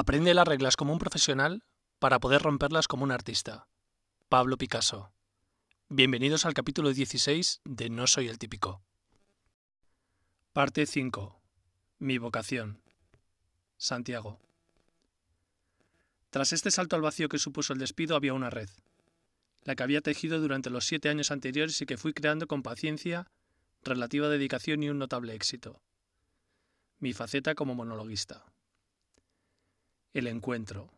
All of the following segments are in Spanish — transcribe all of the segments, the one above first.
Aprende las reglas como un profesional para poder romperlas como un artista. Pablo Picasso. Bienvenidos al capítulo 16 de No soy el típico. Parte 5. Mi vocación. Santiago. Tras este salto al vacío que supuso el despido había una red, la que había tejido durante los siete años anteriores y que fui creando con paciencia, relativa dedicación y un notable éxito. Mi faceta como monologuista. El encuentro.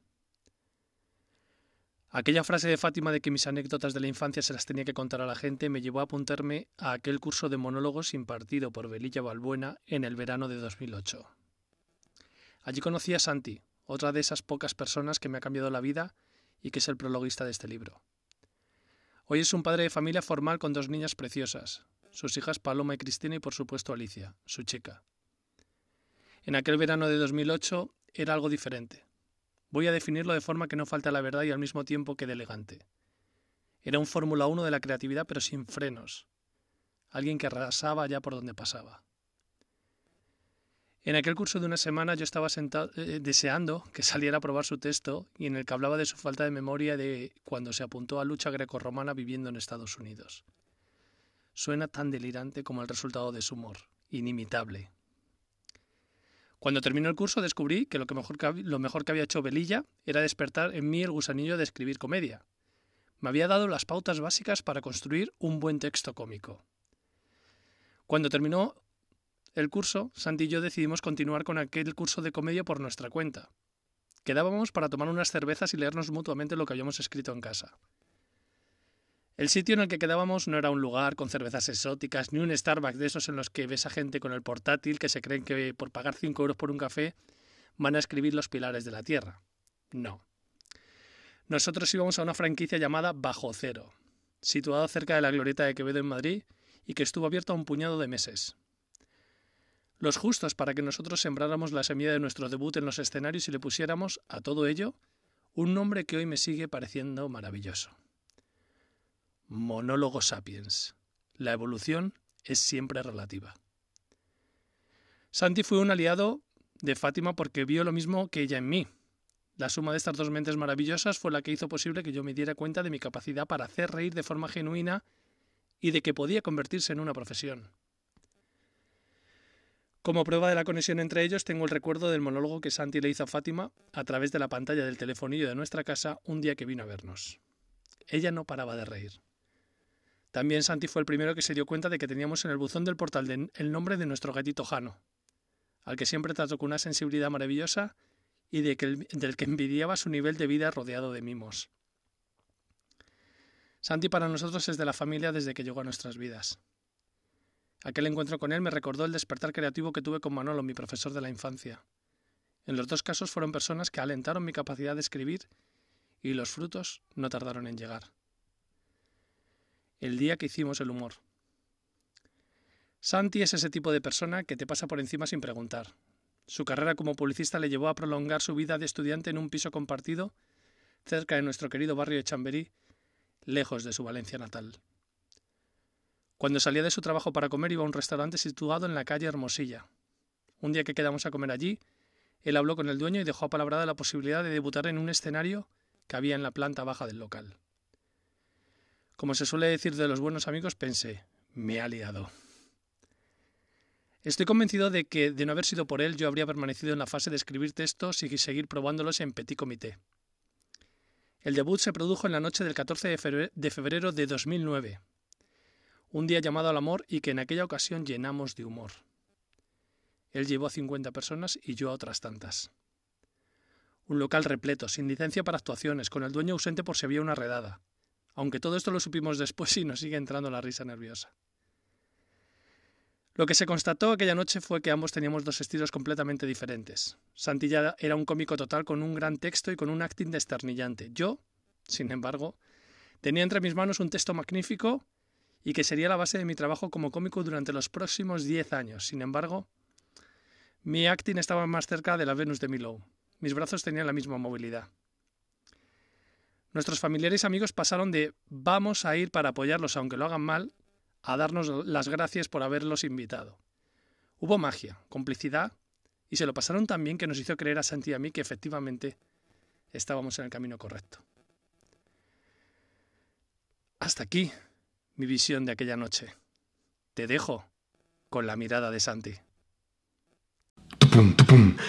Aquella frase de Fátima de que mis anécdotas de la infancia se las tenía que contar a la gente me llevó a apuntarme a aquel curso de monólogos impartido por Belilla Balbuena en el verano de 2008. Allí conocí a Santi, otra de esas pocas personas que me ha cambiado la vida y que es el prologuista de este libro. Hoy es un padre de familia formal con dos niñas preciosas, sus hijas Paloma y Cristina y por supuesto Alicia, su chica. En aquel verano de 2008 era algo diferente. Voy a definirlo de forma que no falte a la verdad y al mismo tiempo quede elegante. Era un Fórmula 1 de la creatividad pero sin frenos. Alguien que arrasaba ya por donde pasaba. En aquel curso de una semana yo estaba sentado, eh, deseando que saliera a probar su texto y en el que hablaba de su falta de memoria de cuando se apuntó a lucha grecorromana viviendo en Estados Unidos. Suena tan delirante como el resultado de su humor, inimitable, cuando terminó el curso descubrí que lo, que mejor que lo mejor que había hecho Belilla era despertar en mí el gusanillo de escribir comedia. Me había dado las pautas básicas para construir un buen texto cómico. Cuando terminó el curso, Santi y yo decidimos continuar con aquel curso de comedia por nuestra cuenta. Quedábamos para tomar unas cervezas y leernos mutuamente lo que habíamos escrito en casa. El sitio en el que quedábamos no era un lugar con cervezas exóticas, ni un Starbucks de esos en los que ves a gente con el portátil que se creen que por pagar 5 euros por un café van a escribir los pilares de la Tierra. No. Nosotros íbamos a una franquicia llamada Bajo Cero, situada cerca de la Glorieta de Quevedo en Madrid y que estuvo abierta un puñado de meses. Los justos para que nosotros sembráramos la semilla de nuestro debut en los escenarios y le pusiéramos a todo ello un nombre que hoy me sigue pareciendo maravilloso. Monólogo sapiens. La evolución es siempre relativa. Santi fue un aliado de Fátima porque vio lo mismo que ella en mí. La suma de estas dos mentes maravillosas fue la que hizo posible que yo me diera cuenta de mi capacidad para hacer reír de forma genuina y de que podía convertirse en una profesión. Como prueba de la conexión entre ellos, tengo el recuerdo del monólogo que Santi le hizo a Fátima a través de la pantalla del telefonillo de nuestra casa un día que vino a vernos. Ella no paraba de reír. También Santi fue el primero que se dio cuenta de que teníamos en el buzón del portal el nombre de nuestro gatito Jano, al que siempre trató con una sensibilidad maravillosa y del que envidiaba su nivel de vida rodeado de mimos. Santi para nosotros es de la familia desde que llegó a nuestras vidas. Aquel encuentro con él me recordó el despertar creativo que tuve con Manolo, mi profesor de la infancia. En los dos casos fueron personas que alentaron mi capacidad de escribir y los frutos no tardaron en llegar el día que hicimos el humor. Santi es ese tipo de persona que te pasa por encima sin preguntar. Su carrera como publicista le llevó a prolongar su vida de estudiante en un piso compartido cerca de nuestro querido barrio de Chamberí, lejos de su Valencia natal. Cuando salía de su trabajo para comer iba a un restaurante situado en la calle Hermosilla. Un día que quedamos a comer allí, él habló con el dueño y dejó apalabrada la posibilidad de debutar en un escenario que había en la planta baja del local. Como se suele decir de los buenos amigos, pensé, me ha liado. Estoy convencido de que, de no haber sido por él, yo habría permanecido en la fase de escribir textos y seguir probándolos en petit comité. El debut se produjo en la noche del 14 de febrero de 2009, un día llamado al amor y que en aquella ocasión llenamos de humor. Él llevó a 50 personas y yo a otras tantas. Un local repleto, sin licencia para actuaciones, con el dueño ausente por si había una redada aunque todo esto lo supimos después y nos sigue entrando la risa nerviosa. Lo que se constató aquella noche fue que ambos teníamos dos estilos completamente diferentes. Santilla era un cómico total con un gran texto y con un acting desternillante. Yo, sin embargo, tenía entre mis manos un texto magnífico y que sería la base de mi trabajo como cómico durante los próximos diez años. Sin embargo, mi acting estaba más cerca de la Venus de Milo. Mis brazos tenían la misma movilidad. Nuestros familiares y amigos pasaron de vamos a ir para apoyarlos aunque lo hagan mal a darnos las gracias por haberlos invitado. Hubo magia, complicidad y se lo pasaron tan bien que nos hizo creer a Santi y a mí que efectivamente estábamos en el camino correcto. Hasta aquí mi visión de aquella noche. Te dejo con la mirada de Santi.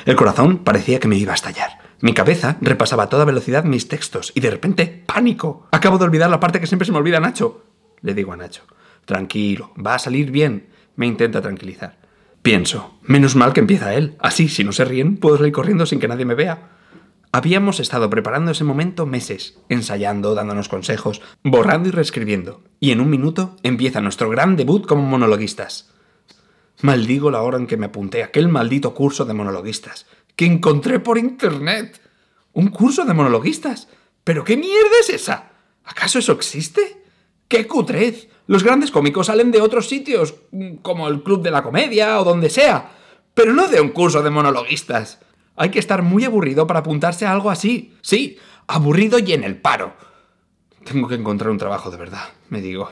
El corazón parecía que me iba a estallar. Mi cabeza repasaba a toda velocidad mis textos y de repente, pánico. Acabo de olvidar la parte que siempre se me olvida, Nacho. Le digo a Nacho. Tranquilo, va a salir bien. Me intenta tranquilizar. Pienso, menos mal que empieza él. Así, si no se ríen, puedo salir corriendo sin que nadie me vea. Habíamos estado preparando ese momento meses, ensayando, dándonos consejos, borrando y reescribiendo. Y en un minuto empieza nuestro gran debut como monologuistas. Maldigo la hora en que me apunté a aquel maldito curso de monologuistas, que encontré por internet. ¿Un curso de monologuistas? ¿Pero qué mierda es esa? ¿Acaso eso existe? ¡Qué cutrez! Los grandes cómicos salen de otros sitios, como el Club de la Comedia o donde sea, pero no de un curso de monologuistas. Hay que estar muy aburrido para apuntarse a algo así. Sí, aburrido y en el paro. Tengo que encontrar un trabajo de verdad, me digo.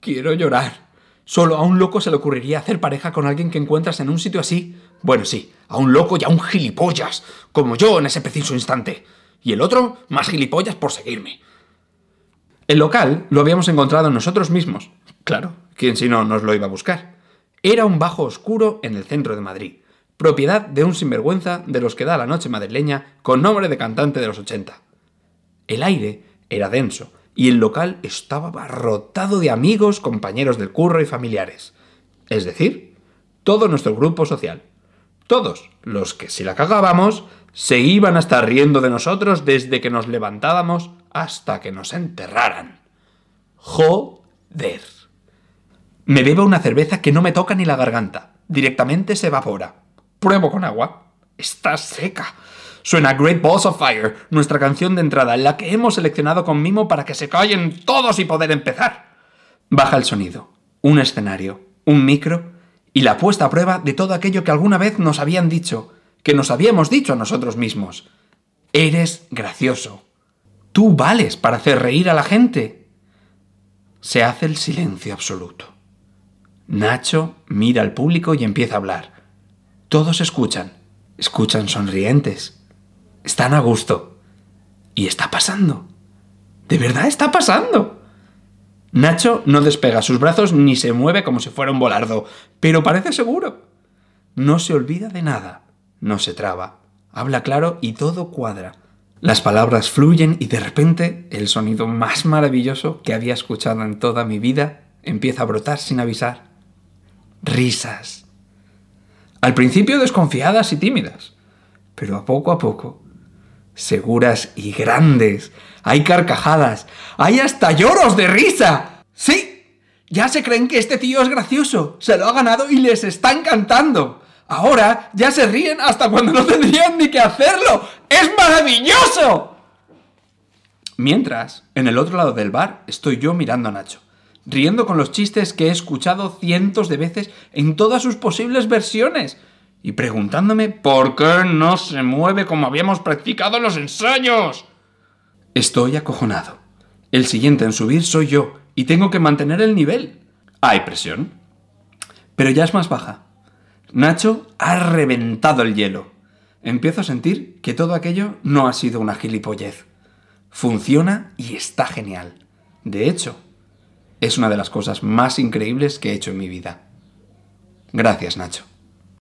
Quiero llorar. Solo a un loco se le ocurriría hacer pareja con alguien que encuentras en un sitio así. Bueno, sí, a un loco y a un gilipollas, como yo en ese preciso instante. Y el otro, más gilipollas por seguirme. El local lo habíamos encontrado nosotros mismos. Claro, ¿quién si no nos lo iba a buscar? Era un bajo oscuro en el centro de Madrid, propiedad de un sinvergüenza de los que da la noche madrileña con nombre de cantante de los 80. El aire era denso y el local estaba abarrotado de amigos, compañeros del curro y familiares. Es decir, todo nuestro grupo social. Todos los que si la cagábamos se iban a estar riendo de nosotros desde que nos levantábamos hasta que nos enterraran. Joder. Me bebo una cerveza que no me toca ni la garganta. Directamente se evapora. Pruebo con agua. Está seca. Suena Great Balls of Fire, nuestra canción de entrada, la que hemos seleccionado con mimo para que se callen todos y poder empezar. Baja el sonido, un escenario, un micro y la puesta a prueba de todo aquello que alguna vez nos habían dicho, que nos habíamos dicho a nosotros mismos. Eres gracioso. Tú vales para hacer reír a la gente. Se hace el silencio absoluto. Nacho mira al público y empieza a hablar. Todos escuchan, escuchan sonrientes. Están a gusto. Y está pasando. De verdad está pasando. Nacho no despega sus brazos ni se mueve como si fuera un volardo, pero parece seguro. No se olvida de nada, no se traba, habla claro y todo cuadra. Las palabras fluyen y de repente el sonido más maravilloso que había escuchado en toda mi vida empieza a brotar sin avisar. Risas. Al principio desconfiadas y tímidas, pero a poco a poco, seguras y grandes. Hay carcajadas, hay hasta lloros de risa. Sí, ya se creen que este tío es gracioso, se lo ha ganado y les está encantando. Ahora ya se ríen hasta cuando no tendrían ni que hacerlo. ¡Es maravilloso! Mientras, en el otro lado del bar, estoy yo mirando a Nacho, riendo con los chistes que he escuchado cientos de veces en todas sus posibles versiones, y preguntándome por qué no se mueve como habíamos practicado en los ensayos. Estoy acojonado. El siguiente en subir soy yo, y tengo que mantener el nivel. Hay presión. Pero ya es más baja. Nacho ha reventado el hielo. Empiezo a sentir que todo aquello no ha sido una gilipollez. Funciona y está genial. De hecho, es una de las cosas más increíbles que he hecho en mi vida. Gracias, Nacho.